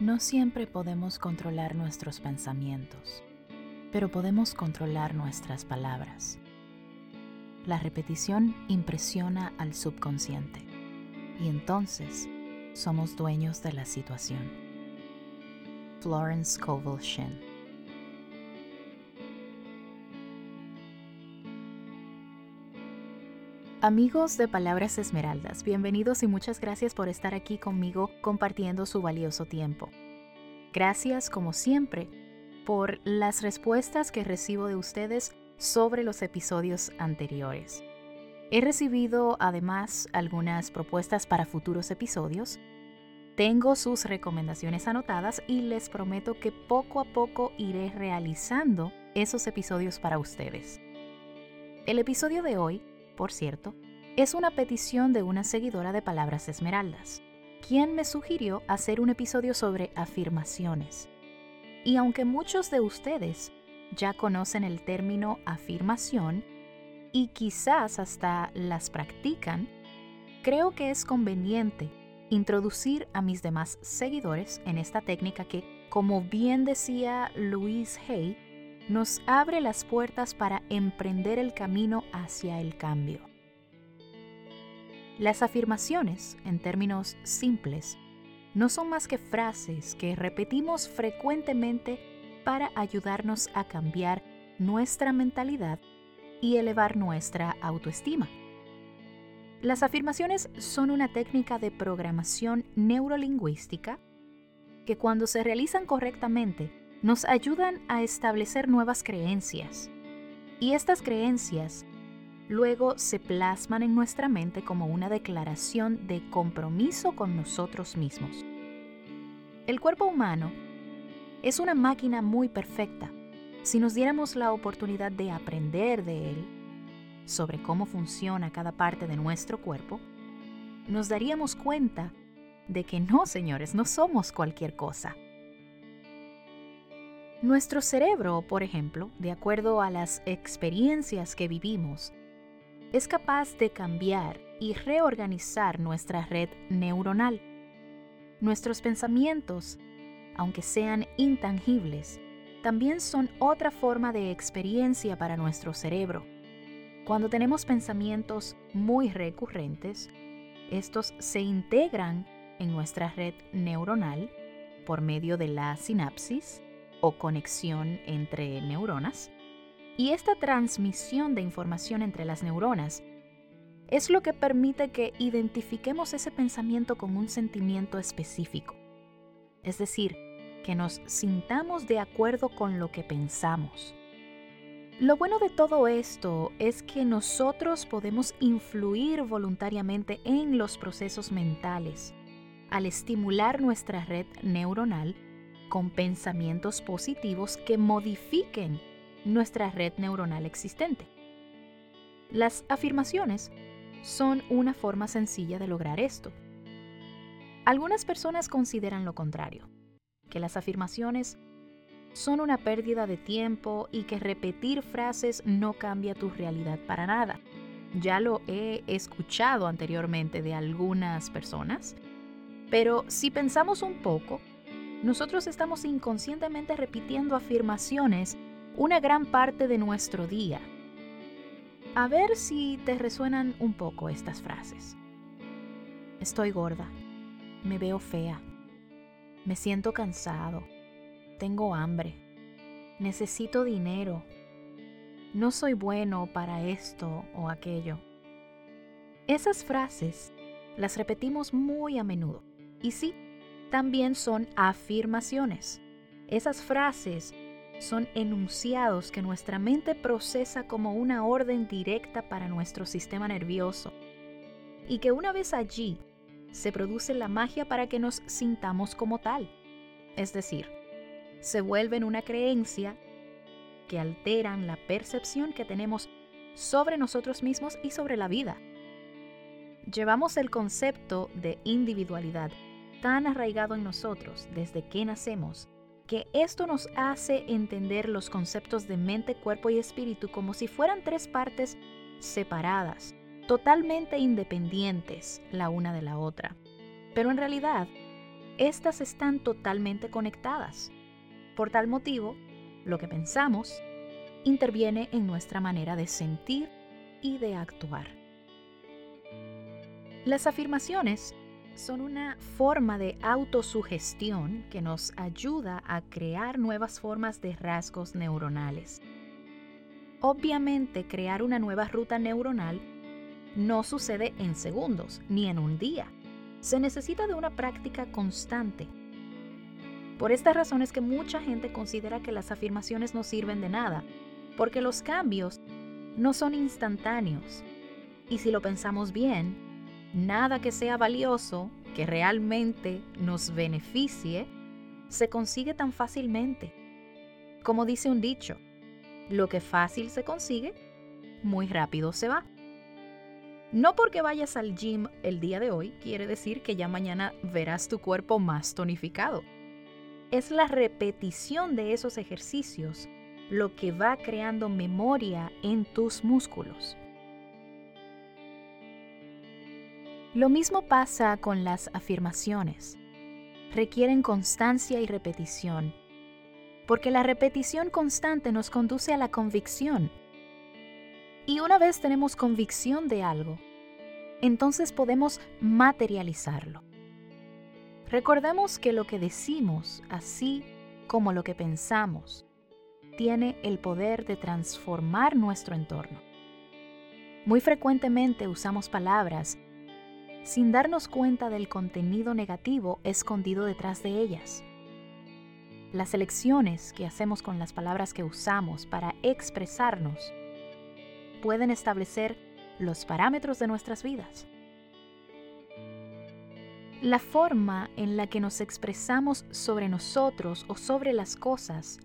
No siempre podemos controlar nuestros pensamientos, pero podemos controlar nuestras palabras. La repetición impresiona al subconsciente y entonces somos dueños de la situación. Florence Scovel Shin Amigos de Palabras Esmeraldas, bienvenidos y muchas gracias por estar aquí conmigo compartiendo su valioso tiempo. Gracias, como siempre, por las respuestas que recibo de ustedes sobre los episodios anteriores. He recibido además algunas propuestas para futuros episodios. Tengo sus recomendaciones anotadas y les prometo que poco a poco iré realizando esos episodios para ustedes. El episodio de hoy por cierto, es una petición de una seguidora de Palabras Esmeraldas, quien me sugirió hacer un episodio sobre afirmaciones. Y aunque muchos de ustedes ya conocen el término afirmación y quizás hasta las practican, creo que es conveniente introducir a mis demás seguidores en esta técnica que, como bien decía Louise Hay, nos abre las puertas para emprender el camino hacia el cambio. Las afirmaciones, en términos simples, no son más que frases que repetimos frecuentemente para ayudarnos a cambiar nuestra mentalidad y elevar nuestra autoestima. Las afirmaciones son una técnica de programación neurolingüística que cuando se realizan correctamente nos ayudan a establecer nuevas creencias. Y estas creencias luego se plasman en nuestra mente como una declaración de compromiso con nosotros mismos. El cuerpo humano es una máquina muy perfecta. Si nos diéramos la oportunidad de aprender de él, sobre cómo funciona cada parte de nuestro cuerpo, nos daríamos cuenta de que no, señores, no somos cualquier cosa. Nuestro cerebro, por ejemplo, de acuerdo a las experiencias que vivimos, es capaz de cambiar y reorganizar nuestra red neuronal. Nuestros pensamientos, aunque sean intangibles, también son otra forma de experiencia para nuestro cerebro. Cuando tenemos pensamientos muy recurrentes, estos se integran en nuestra red neuronal por medio de la sinapsis o conexión entre neuronas. Y esta transmisión de información entre las neuronas es lo que permite que identifiquemos ese pensamiento con un sentimiento específico. Es decir, que nos sintamos de acuerdo con lo que pensamos. Lo bueno de todo esto es que nosotros podemos influir voluntariamente en los procesos mentales al estimular nuestra red neuronal con pensamientos positivos que modifiquen nuestra red neuronal existente. Las afirmaciones son una forma sencilla de lograr esto. Algunas personas consideran lo contrario, que las afirmaciones son una pérdida de tiempo y que repetir frases no cambia tu realidad para nada. Ya lo he escuchado anteriormente de algunas personas, pero si pensamos un poco, nosotros estamos inconscientemente repitiendo afirmaciones una gran parte de nuestro día. A ver si te resuenan un poco estas frases. Estoy gorda, me veo fea, me siento cansado, tengo hambre, necesito dinero, no soy bueno para esto o aquello. Esas frases las repetimos muy a menudo. Y sí, también son afirmaciones. Esas frases son enunciados que nuestra mente procesa como una orden directa para nuestro sistema nervioso y que una vez allí se produce la magia para que nos sintamos como tal. Es decir, se vuelven una creencia que alteran la percepción que tenemos sobre nosotros mismos y sobre la vida. Llevamos el concepto de individualidad tan arraigado en nosotros desde que nacemos que esto nos hace entender los conceptos de mente, cuerpo y espíritu como si fueran tres partes separadas, totalmente independientes la una de la otra. Pero en realidad, estas están totalmente conectadas. Por tal motivo, lo que pensamos interviene en nuestra manera de sentir y de actuar. Las afirmaciones son una forma de autosugestión que nos ayuda a crear nuevas formas de rasgos neuronales. Obviamente, crear una nueva ruta neuronal no sucede en segundos ni en un día. Se necesita de una práctica constante. Por esta razón es que mucha gente considera que las afirmaciones no sirven de nada, porque los cambios no son instantáneos. Y si lo pensamos bien, nada que sea valioso, que realmente nos beneficie, se consigue tan fácilmente. Como dice un dicho, lo que fácil se consigue, muy rápido se va. No porque vayas al gym el día de hoy quiere decir que ya mañana verás tu cuerpo más tonificado. Es la repetición de esos ejercicios lo que va creando memoria en tus músculos. Lo mismo pasa con las afirmaciones. Requieren constancia y repetición, porque la repetición constante nos conduce a la convicción y una vez tenemos convicción de algo, entonces podemos materializarlo. Recordemos que lo que decimos, así como lo que pensamos, tiene el poder de transformar nuestro entorno. Muy frecuentemente usamos palabras sin darnos cuenta del contenido negativo escondido detrás de ellas. Las elecciones que hacemos con las palabras que usamos para expresarnos pueden establecer los parámetros de nuestras vidas. La forma en la que nos expresamos sobre nosotros o sobre las cosas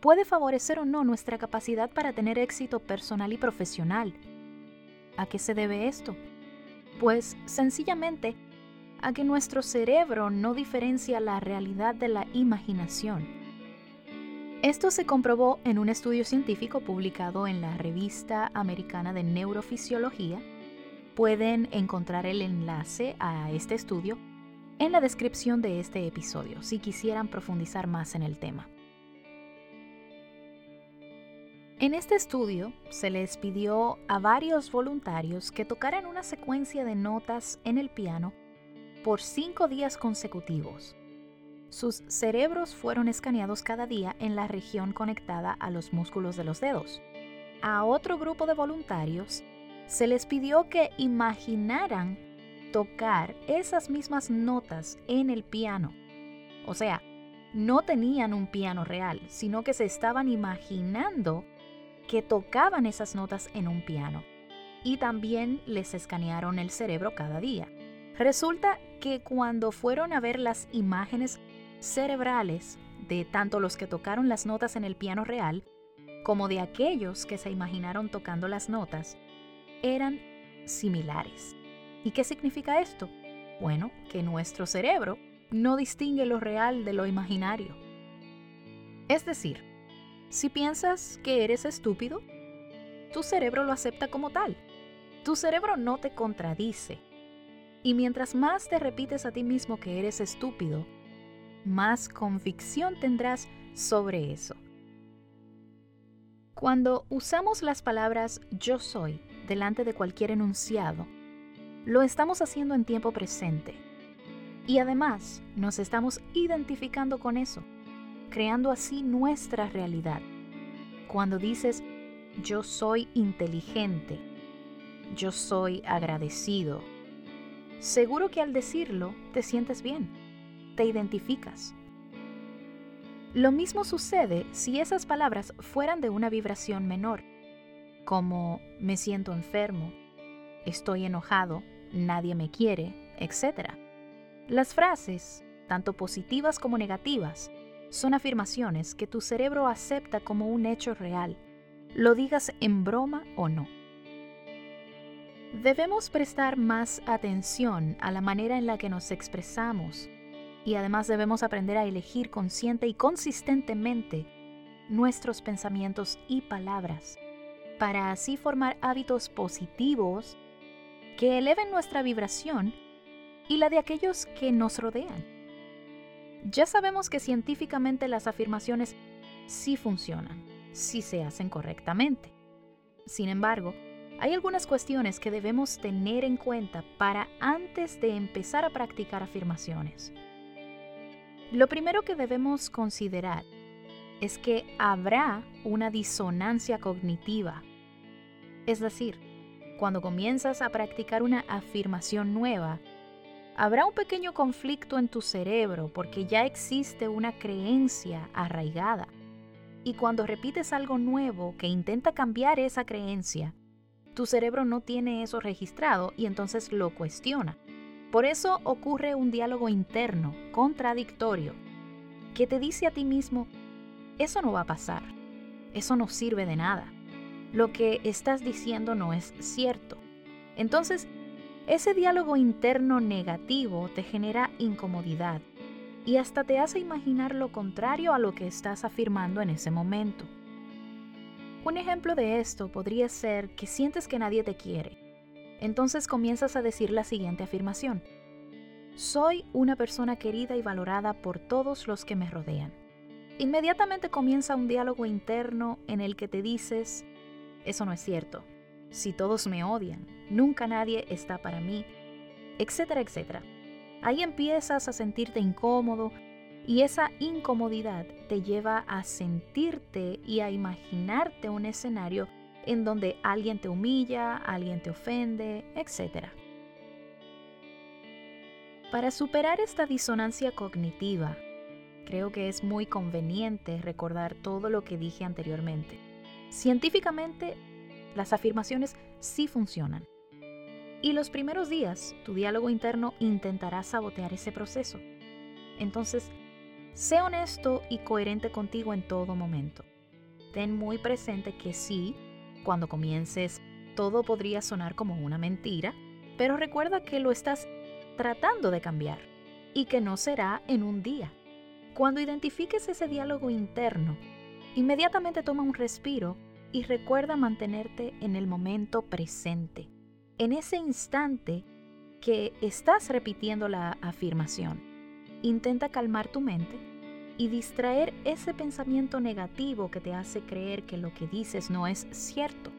puede favorecer o no nuestra capacidad para tener éxito personal y profesional. ¿A qué se debe esto? Pues sencillamente a que nuestro cerebro no diferencia la realidad de la imaginación esto se comprobó en un estudio científico publicado en la Revista Americana de Neurofisiología. Pueden encontrar el enlace a este estudio en la descripción de este episodio si quisieran profundizar más en el tema. En este estudio se les pidió a varios voluntarios que tocaran una secuencia de notas en el piano por cinco días consecutivos sus cerebros fueron escaneados cada día en la región conectada a los músculos de los dedos. A otro grupo de voluntarios se les pidió que imaginaran tocar esas mismas notas en el piano. O sea, no tenían un piano real, sino que se estaban imaginando que tocaban esas notas en un piano. Y también les escanearon el cerebro cada día. Resulta que cuando fueron a ver las imágenes cerebrales de tanto los que tocaron las notas en el piano real como de aquellos que se imaginaron tocando las notas eran similares. ¿Y qué significa esto? Bueno, que nuestro cerebro no distingue lo real de lo imaginario. Es decir, si piensas que eres estúpido, tu cerebro lo acepta como tal. Tu cerebro no te contradice. Y mientras más te repites a ti mismo que eres estúpido, más convicción tendrás sobre eso. Cuando usamos las palabras yo soy delante de cualquier enunciado, lo estamos haciendo en tiempo presente. Y además nos estamos identificando con eso, creando así nuestra realidad. Cuando dices yo soy inteligente, yo soy agradecido, seguro que al decirlo te sientes bien te identificas. Lo mismo sucede si esas palabras fueran de una vibración menor, como me siento enfermo, estoy enojado, nadie me quiere, etc. Las frases, tanto positivas como negativas, son afirmaciones que tu cerebro acepta como un hecho real, lo digas en broma o no. Debemos prestar más atención a la manera en la que nos expresamos y además debemos aprender a elegir consciente y consistentemente nuestros pensamientos y palabras, para así formar hábitos positivos que eleven nuestra vibración y la de aquellos que nos rodean. Ya sabemos que científicamente las afirmaciones sí funcionan, si se hacen correctamente. Sin embargo, hay algunas cuestiones que debemos tener en cuenta para antes de empezar a practicar afirmaciones. Lo primero que debemos considerar es que habrá una disonancia cognitiva. Es decir, cuando comienzas a practicar una afirmación nueva, habrá un pequeño conflicto en tu cerebro porque ya existe una creencia arraigada. Y cuando repites algo nuevo que intenta cambiar esa creencia, tu cerebro no tiene eso registrado y entonces lo cuestiona. Por eso ocurre un diálogo interno, contradictorio, que te dice a ti mismo, eso no va a pasar, eso no sirve de nada, lo que estás diciendo no es cierto. Entonces, ese diálogo interno negativo te genera incomodidad y hasta te hace imaginar lo contrario a lo que estás afirmando en ese momento. Un ejemplo de esto podría ser que sientes que nadie te quiere. Entonces comienzas a decir la siguiente afirmación. Soy una persona querida y valorada por todos los que me rodean. Inmediatamente comienza un diálogo interno en el que te dices, eso no es cierto, si todos me odian, nunca nadie está para mí, etcétera, etcétera. Ahí empiezas a sentirte incómodo y esa incomodidad te lleva a sentirte y a imaginarte un escenario en donde alguien te humilla, alguien te ofende, etc. Para superar esta disonancia cognitiva, creo que es muy conveniente recordar todo lo que dije anteriormente. Científicamente, las afirmaciones sí funcionan. Y los primeros días, tu diálogo interno intentará sabotear ese proceso. Entonces, Sé honesto y coherente contigo en todo momento. Ten muy presente que sí, cuando comiences, todo podría sonar como una mentira, pero recuerda que lo estás tratando de cambiar y que no será en un día. Cuando identifiques ese diálogo interno, inmediatamente toma un respiro y recuerda mantenerte en el momento presente, en ese instante que estás repitiendo la afirmación. Intenta calmar tu mente y distraer ese pensamiento negativo que te hace creer que lo que dices no es cierto.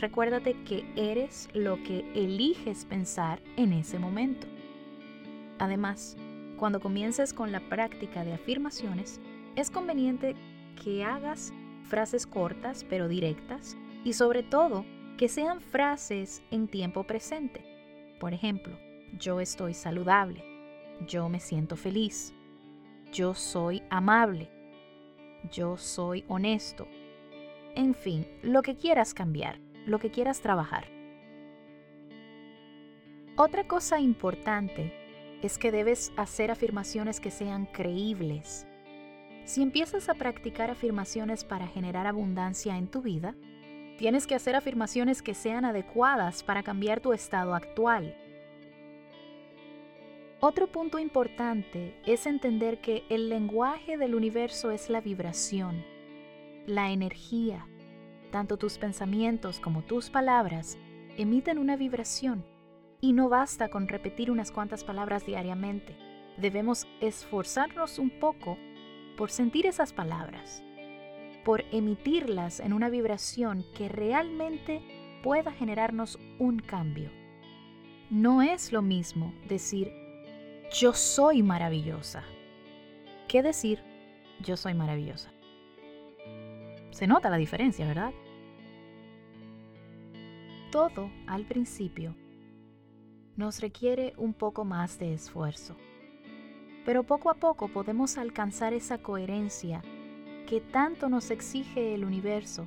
Recuérdate que eres lo que eliges pensar en ese momento. Además, cuando comiences con la práctica de afirmaciones, es conveniente que hagas frases cortas pero directas y sobre todo que sean frases en tiempo presente. Por ejemplo, yo estoy saludable yo me siento feliz, yo soy amable, yo soy honesto. En fin, lo que quieras cambiar, lo que quieras trabajar. Otra cosa importante es que debes hacer afirmaciones que sean creíbles. Si empiezas a practicar afirmaciones para generar abundancia en tu vida, tienes que hacer afirmaciones que sean adecuadas para cambiar tu estado actual otro punto importante es entender que el lenguaje del universo es la vibración, la energía. Tanto tus pensamientos como tus palabras emiten una vibración y no basta con repetir unas cuantas palabras diariamente. Debemos esforzarnos un poco por sentir esas palabras, por emitirlas en una vibración que realmente pueda generarnos un cambio. No es lo mismo decir yo soy maravillosa. ¿Qué decir? Yo soy maravillosa. Se nota la diferencia, ¿verdad? Todo al principio nos requiere un poco más de esfuerzo, pero poco a poco podemos alcanzar esa coherencia que tanto nos exige el universo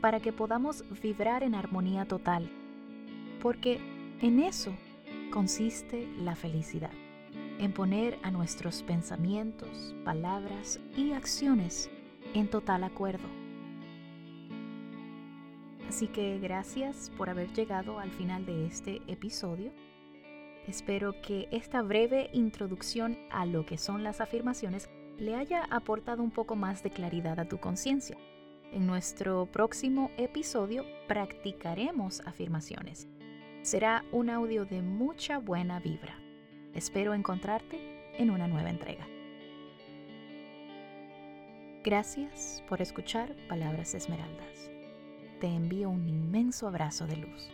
para que podamos vibrar en armonía total, porque en eso consiste la felicidad en poner a nuestros pensamientos, palabras y acciones en total acuerdo. Así que gracias por haber llegado al final de este episodio. Espero que esta breve introducción a lo que son las afirmaciones le haya aportado un poco más de claridad a tu conciencia. En nuestro próximo episodio practicaremos afirmaciones. Será un audio de mucha buena vibra. Espero encontrarte en una nueva entrega. Gracias por escuchar Palabras Esmeraldas. Te envío un inmenso abrazo de luz.